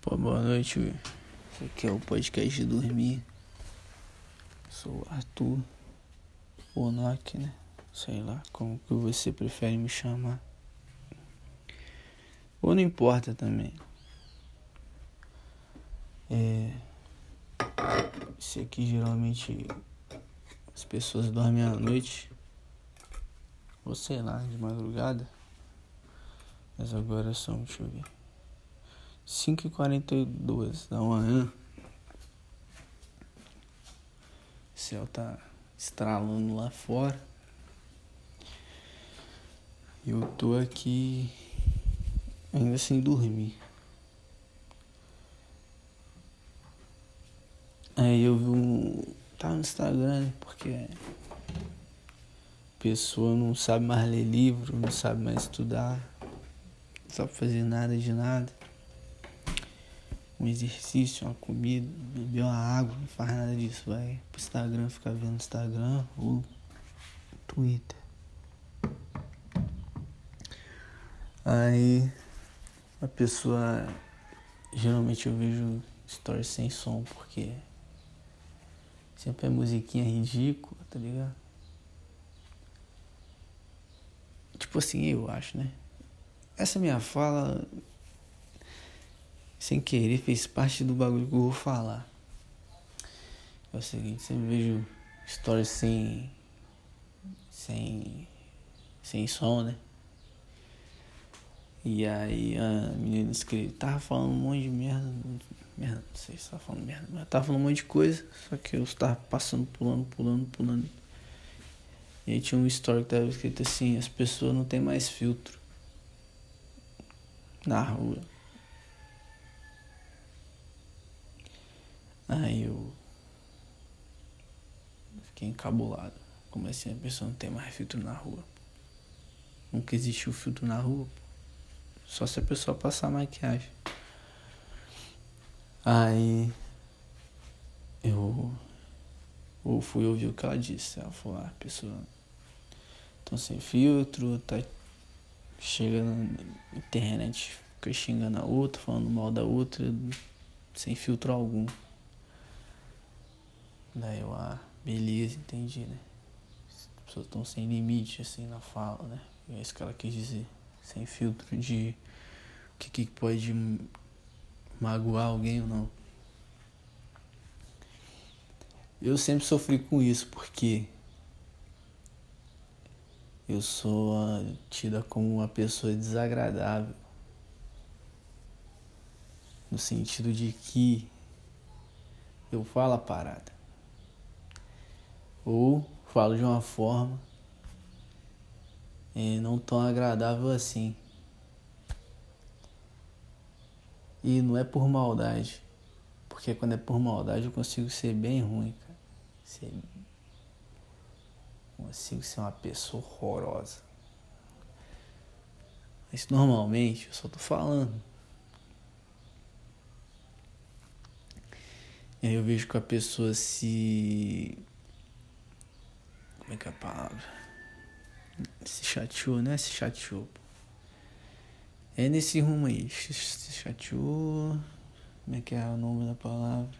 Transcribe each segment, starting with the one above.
Boa noite. Esse aqui é o podcast de dormir. Sou Arthur Bonock, né? Sei lá como que você prefere me chamar. Ou não importa também. É. Esse aqui geralmente as pessoas dormem à noite. Ou sei lá, de madrugada. Mas agora são, deixa eu ver. 5h42 da manhã. O céu tá estralando lá fora. E eu tô aqui ainda sem dormir. Aí eu vi um. Tá no Instagram, porque pessoa não sabe mais ler livro, não sabe mais estudar, não sabe fazer nada de nada um exercício, uma comida, beber uma água, não faz nada disso, vai pro Instagram, ficar vendo Instagram ou Twitter. Aí a pessoa geralmente eu vejo stories sem som porque sempre é musiquinha ridícula, tá ligado? Tipo assim, eu acho, né? Essa minha fala sem querer, fez parte do bagulho que eu vou falar. É o seguinte, sempre vejo histórias sem. sem. sem som, né? E aí a menina escreveu, tava falando um monte de merda. Merda, não sei se tava falando merda, mas tava falando um monte de coisa, só que eu estava passando, pulando, pulando, pulando. E aí tinha um story que tava escrito assim, as pessoas não tem mais filtro na rua. Aí eu fiquei encabulado. Assim a pessoa não tem mais filtro na rua? Nunca existiu filtro na rua. Só se a pessoa passar maquiagem. Aí eu, eu fui ouvir o que ela disse. Ela falou, ah, a pessoa tá sem filtro, tá chega na internet, fica xingando a outra, falando mal da outra, sem filtro algum. Daí eu, ah, beleza, entendi, né? As pessoas estão sem limite, assim, na fala, né? É isso que ela quis dizer. Sem filtro de o que, que pode magoar alguém ou não. Eu sempre sofri com isso, porque eu sou tida como uma pessoa desagradável. No sentido de que eu falo a parada ou falo de uma forma é, não tão agradável assim. E não é por maldade, porque quando é por maldade eu consigo ser bem ruim, cara. Ser... Consigo ser uma pessoa horrorosa. Mas normalmente eu só tô falando. Eu vejo que a pessoa se como é que é a palavra? Se chateou, né? Se chateou. É nesse rumo aí. Se chateou. Como é que é o nome da palavra?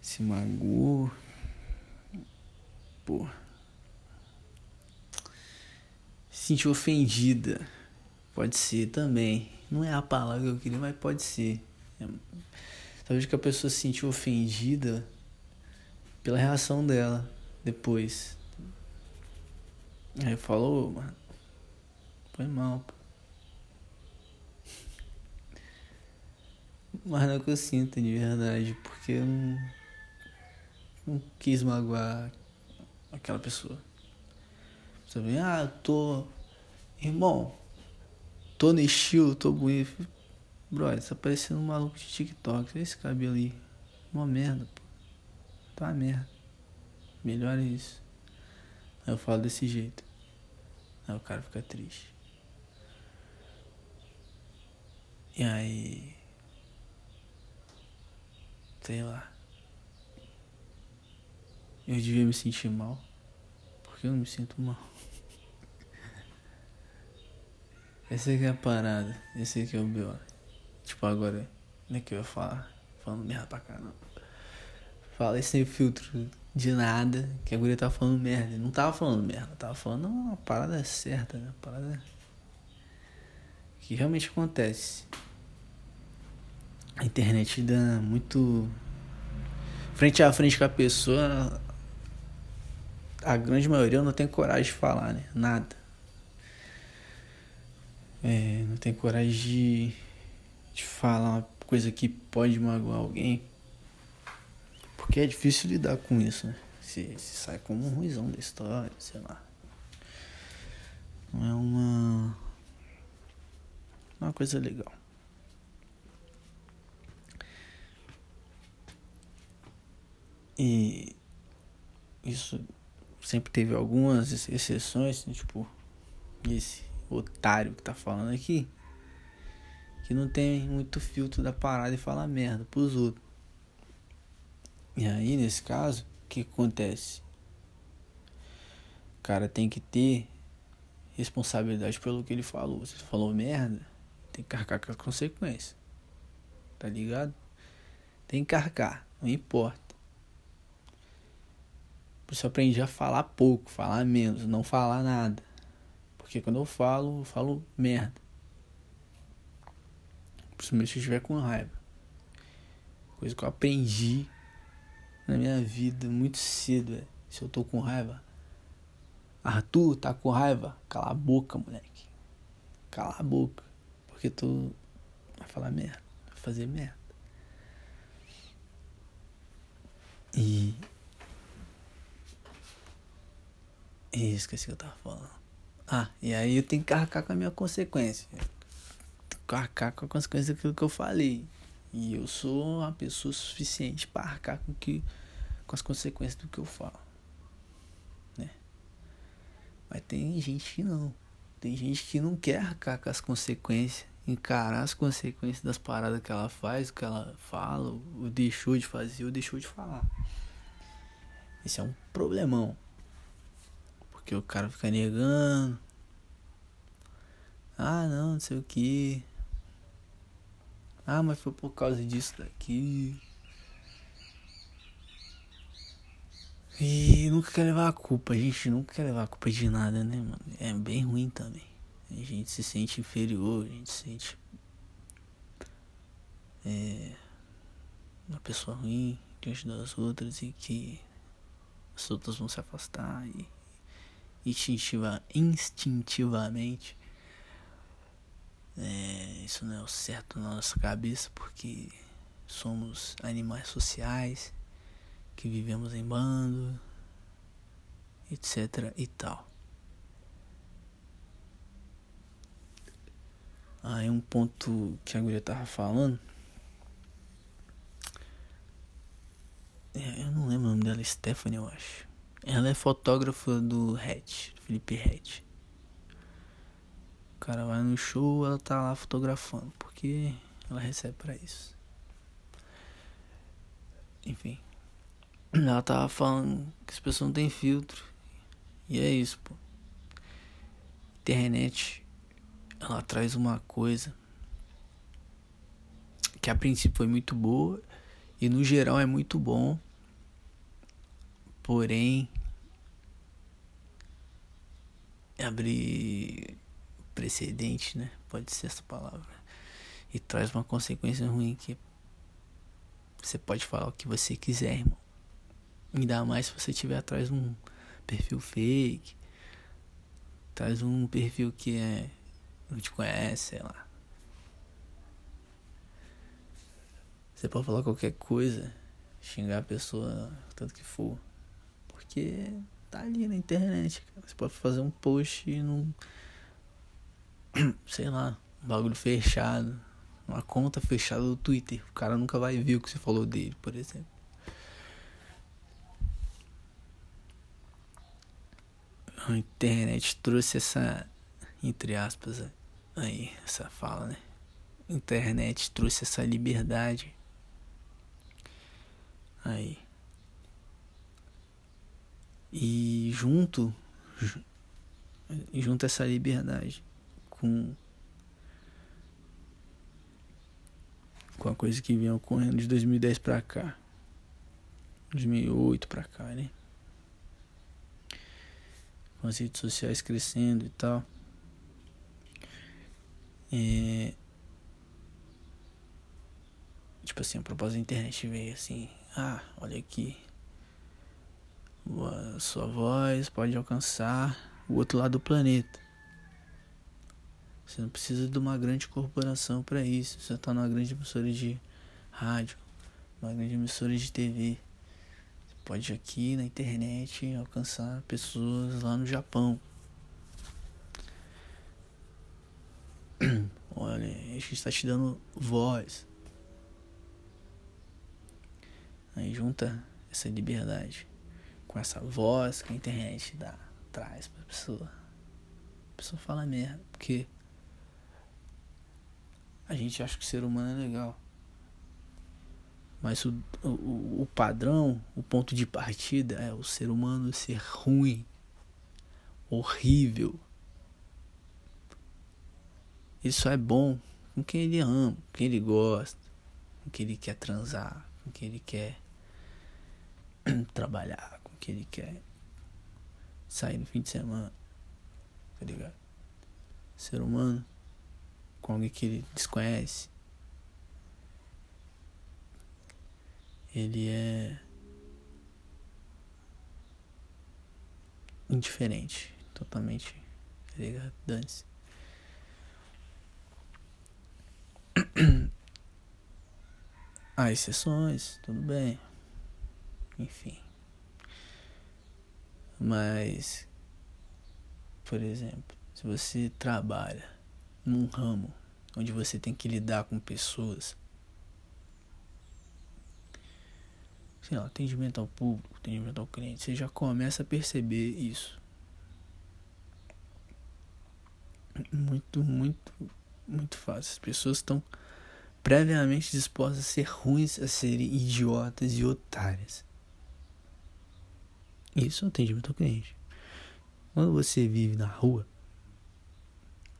Se magoou. Pô. Se sentiu ofendida. Pode ser também. Não é a palavra que eu queria, mas pode ser. É... Talvez que a pessoa se sentiu ofendida pela reação dela depois. Aí falou, mano, foi mal. Pô. Mas não é o que eu sinto de verdade, porque eu não, não quis magoar aquela pessoa. Você vem, ah, tô. Irmão, tô no estilo, tô bonito. Brother, tá parecendo um maluco de TikTok. Olha esse cabelo aí. Uma merda, pô. Tá merda. Melhor é isso. Aí eu falo desse jeito. Aí o cara fica triste. E aí. Sei lá. Eu devia me sentir mal. Porque eu não me sinto mal. Essa aqui é a parada. Esse aqui é o B.O. Tipo, agora, como é que eu ia falar? Falando merda pra caramba. Falei sem filtro de nada, que a guria tava falando merda. Não tava falando merda, tava falando uma parada certa, né? Uma parada que realmente acontece. A internet dá muito. Frente a frente com a pessoa, a grande maioria não tem coragem de falar, né? Nada. É, não tem coragem de, de falar uma coisa que pode magoar alguém. Porque é difícil lidar com isso, né? Se, se sai como um ruizão da história, sei lá. Não é uma. É uma coisa legal. E isso sempre teve algumas exceções, né? tipo esse otário que tá falando aqui, que não tem muito filtro da parada e fala merda pros outros. E aí, nesse caso, o que acontece? O cara tem que ter responsabilidade pelo que ele falou. Você falou merda, tem que carcar com as consequências. Tá ligado? Tem que carcar, não importa. Por isso eu aprendi a falar pouco, falar menos, não falar nada. Porque quando eu falo, eu falo merda. Principalmente se eu estiver com raiva. Coisa que eu aprendi na minha vida muito cedo. Se eu tô com raiva. Arthur, tá com raiva? Cala a boca, moleque. Cala a boca. Porque tu vai falar merda. Vai fazer merda. E. E esqueci o que eu tava falando. Ah, e aí eu tenho que arcar com a minha consequência. Arcar com a consequência daquilo que eu falei. E eu sou uma pessoa suficiente para arcar com, que, com as consequências do que eu falo. Né? Mas tem gente que não. Tem gente que não quer arcar com as consequências, encarar as consequências das paradas que ela faz, o que ela fala, ou deixou de fazer, ou deixou de falar. Esse é um problemão. Porque o cara fica negando. Ah, não, não sei o que. Ah, mas foi por causa disso daqui. E nunca quer levar a culpa, a gente nunca quer levar a culpa de nada, né, mano? É bem ruim também. A gente se sente inferior, a gente se sente. É. Uma pessoa ruim diante das outras e que as outras vão se afastar e instintiva, instintivamente. É, isso não é o certo na nossa cabeça porque somos animais sociais que vivemos em bando, etc e tal. Aí um ponto que a guria tava falando. É, eu não lembro o nome dela, Stephanie, eu acho. Ela é fotógrafa do Hatch, Felipe Hatch. O cara vai no show, ela tá lá fotografando, porque ela recebe para isso. Enfim. Ela tava falando que as pessoas não têm filtro. E é isso, pô. Internet, ela traz uma coisa que a princípio foi muito boa e no geral é muito bom Porém, abrir precedente, né? Pode ser essa palavra. E traz uma consequência ruim que você pode falar o que você quiser, irmão. Ainda mais se você tiver atrás de um perfil fake. Traz um perfil que é. Não te conhece, sei lá. Você pode falar qualquer coisa, xingar a pessoa, tanto que for. Porque tá ali na internet, cara. Você pode fazer um post num. Sei lá, um bagulho fechado. Uma conta fechada do Twitter. O cara nunca vai ver o que você falou dele, por exemplo. a internet trouxe essa, entre aspas, aí, essa fala, né? Internet trouxe essa liberdade. Aí. E junto, junto essa liberdade com com a coisa que vinha ocorrendo de 2010 para cá. 2008 para cá, né? Com as redes sociais crescendo e tal. É... Tipo assim, a propósito da internet veio assim, ah, olha aqui. A sua voz pode alcançar o outro lado do planeta. Você não precisa de uma grande corporação para isso. Você está numa grande emissora de rádio, uma grande emissora de TV. Pode aqui na internet alcançar pessoas lá no Japão. Olha, a gente está te dando voz. Aí junta essa liberdade com essa voz que a internet dá, traz pra pessoa. A pessoa fala merda, porque a gente acha que o ser humano é legal. Mas o, o, o padrão, o ponto de partida é o ser humano ser ruim, horrível. Isso é bom com quem ele ama, com quem ele gosta, com quem ele quer transar, com quem ele quer trabalhar, com quem ele quer sair no fim de semana. Tá ligado? Ser humano com alguém que ele desconhece. Ele é indiferente, totalmente, tá ligado? Dane-se. Há exceções, tudo bem. Enfim. Mas, por exemplo, se você trabalha num ramo onde você tem que lidar com pessoas, lá, atendimento ao público, atendimento ao cliente, você já começa a perceber isso. Muito, muito, muito fácil. As pessoas estão previamente dispostas a ser ruins, a serem idiotas e otárias. Isso é atendimento ao cliente. Quando você vive na rua,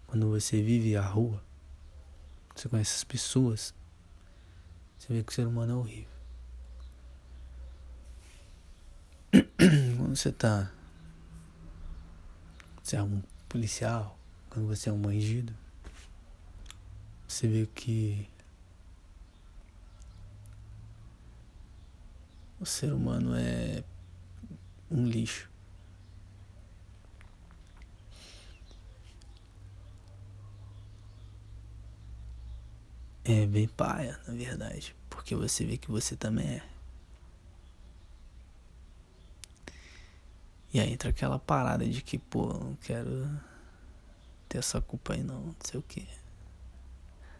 quando você vive a rua, você conhece as pessoas, você vê que o ser humano é horrível. Quando você tá. Você é um policial, quando você é um bandido, você vê que o ser humano é um lixo. É bem paia, na verdade, porque você vê que você também é. E aí entra aquela parada de que, pô, não quero ter essa culpa aí não, não sei o que.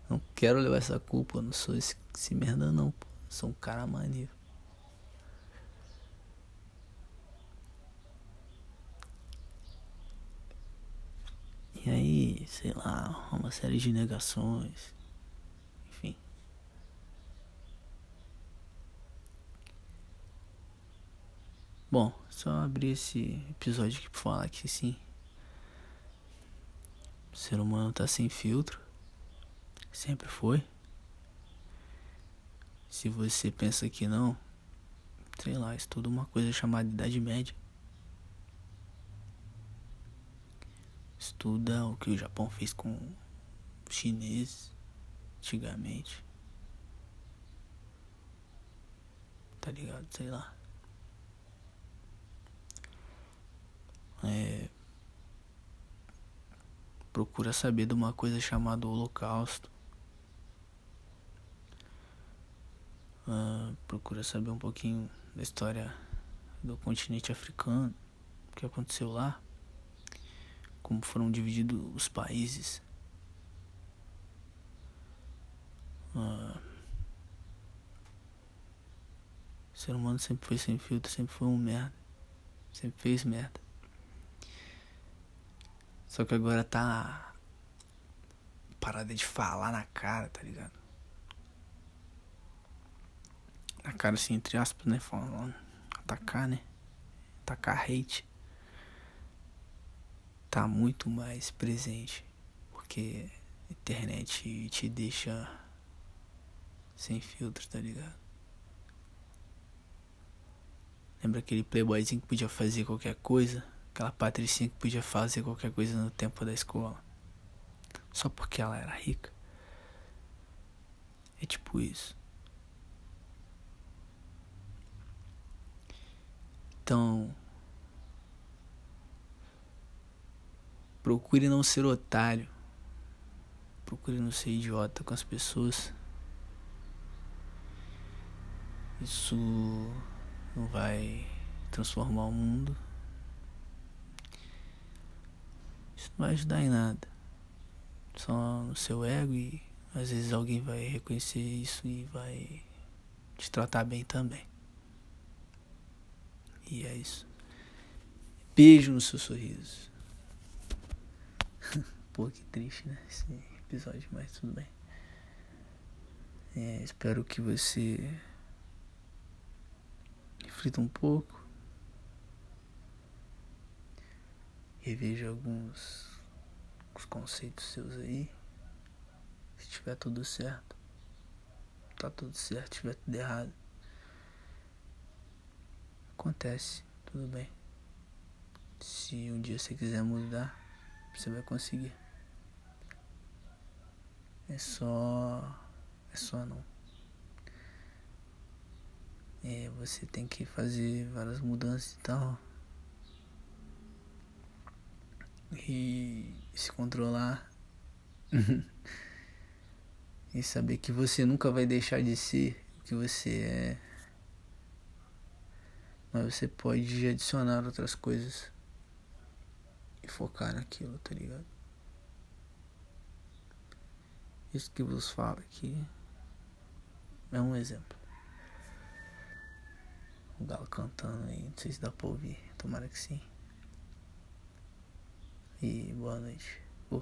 Não quero levar essa culpa, não sou esse, esse merda não, pô. Sou um cara maneiro. E aí, sei lá, uma série de negações. Enfim. Bom, só abrir esse episódio aqui pra falar que sim. O ser humano tá sem filtro. Sempre foi. Se você pensa que não, sei lá, estuda uma coisa chamada Idade Média. Estuda o que o Japão fez com os chineses antigamente. Tá ligado? Sei lá. É, procura saber de uma coisa chamada Holocausto. Uh, procura saber um pouquinho da história do continente africano, o que aconteceu lá como foram divididos os países. Ah, o ser humano sempre foi sem filtro, sempre foi um merda. Sempre fez merda. Só que agora tá parada de falar na cara, tá ligado? Na cara assim, entre aspas, né? Falando, atacar, né? Atacar hate tá muito mais presente, porque a internet te deixa sem filtro, tá ligado? Lembra aquele playboyzinho que podia fazer qualquer coisa? Aquela patricinha que podia fazer qualquer coisa no tempo da escola? Só porque ela era rica? É tipo isso. Então, procure não ser otário. Procure não ser idiota com as pessoas. Isso não vai transformar o mundo. Isso não vai ajudar em nada. Só no seu ego e às vezes alguém vai reconhecer isso e vai te tratar bem também. E é isso. Beijo no seu sorriso. Pô, que triste, né? Esse episódio, mas tudo bem. É, espero que você reflita um pouco. Reveja alguns os conceitos seus aí. Se tiver tudo certo, tá tudo certo. Se tiver tudo errado, acontece, tudo bem. Se um dia você quiser mudar, você vai conseguir. É só. É só não. É, você tem que fazer várias mudanças e tal. E se controlar. e saber que você nunca vai deixar de ser o que você é. Mas você pode adicionar outras coisas e focar naquilo, tá ligado? Isso que vos falo aqui é um exemplo. O galo cantando aí, não sei se dá pra ouvir, tomara que sim. E boa noite. Uh,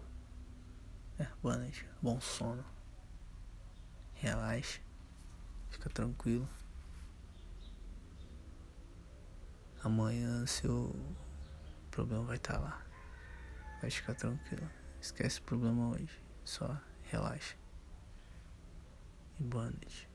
é, boa noite, bom sono. Relaxa, fica tranquilo. Amanhã seu problema vai estar tá lá. Vai ficar tranquilo. Esquece o problema hoje. Só relaxa. E boa noite.